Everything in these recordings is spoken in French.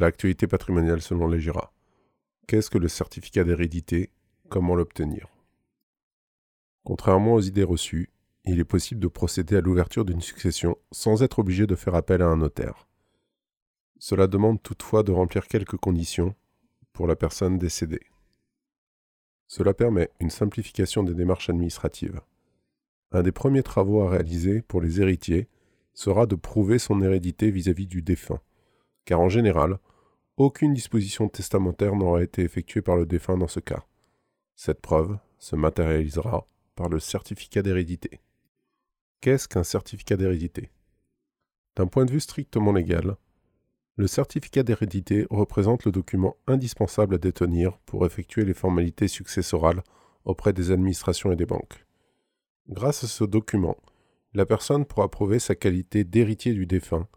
L'actualité patrimoniale selon les GIRA. Qu'est-ce que le certificat d'hérédité? Comment l'obtenir? Contrairement aux idées reçues, il est possible de procéder à l'ouverture d'une succession sans être obligé de faire appel à un notaire. Cela demande toutefois de remplir quelques conditions pour la personne décédée. Cela permet une simplification des démarches administratives. Un des premiers travaux à réaliser pour les héritiers sera de prouver son hérédité vis-à-vis du défunt, car en général, aucune disposition testamentaire n'aura été effectuée par le défunt dans ce cas. Cette preuve se matérialisera par le certificat d'hérédité. Qu'est-ce qu'un certificat d'hérédité? D'un point de vue strictement légal, le certificat d'hérédité représente le document indispensable à détenir pour effectuer les formalités successorales auprès des administrations et des banques. Grâce à ce document, la personne pourra prouver sa qualité d'héritier du défunt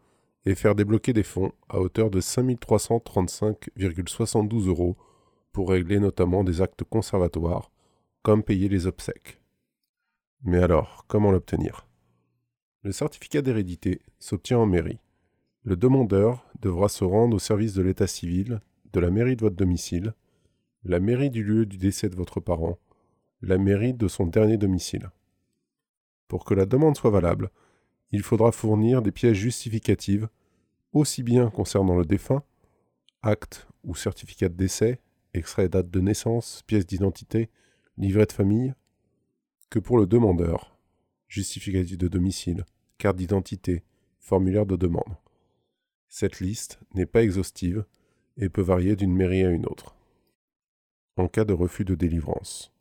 et faire débloquer des fonds à hauteur de 5335,72 euros pour régler notamment des actes conservatoires, comme payer les obsèques. Mais alors, comment l'obtenir? Le certificat d'hérédité s'obtient en mairie. Le demandeur devra se rendre au service de l'état civil, de la mairie de votre domicile, la mairie du lieu du décès de votre parent, la mairie de son dernier domicile. Pour que la demande soit valable, il faudra fournir des pièces justificatives, aussi bien concernant le défunt, acte ou certificat de décès, extrait date de naissance, pièce d'identité, livret de famille, que pour le demandeur, justificatif de domicile, carte d'identité, formulaire de demande. Cette liste n'est pas exhaustive et peut varier d'une mairie à une autre. En cas de refus de délivrance.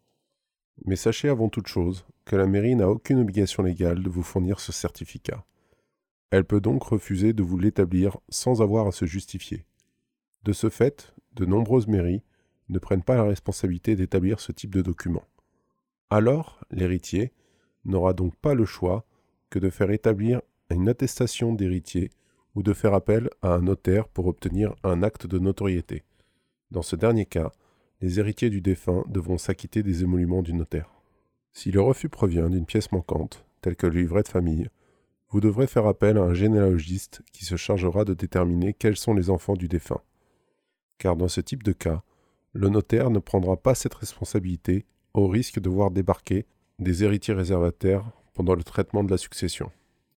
Mais sachez avant toute chose que la mairie n'a aucune obligation légale de vous fournir ce certificat. Elle peut donc refuser de vous l'établir sans avoir à se justifier. De ce fait, de nombreuses mairies ne prennent pas la responsabilité d'établir ce type de document. Alors, l'héritier n'aura donc pas le choix que de faire établir une attestation d'héritier ou de faire appel à un notaire pour obtenir un acte de notoriété. Dans ce dernier cas, les héritiers du défunt devront s'acquitter des émoluments du notaire. Si le refus provient d'une pièce manquante, telle que le livret de famille, vous devrez faire appel à un généalogiste qui se chargera de déterminer quels sont les enfants du défunt. Car dans ce type de cas, le notaire ne prendra pas cette responsabilité au risque de voir débarquer des héritiers réservataires pendant le traitement de la succession.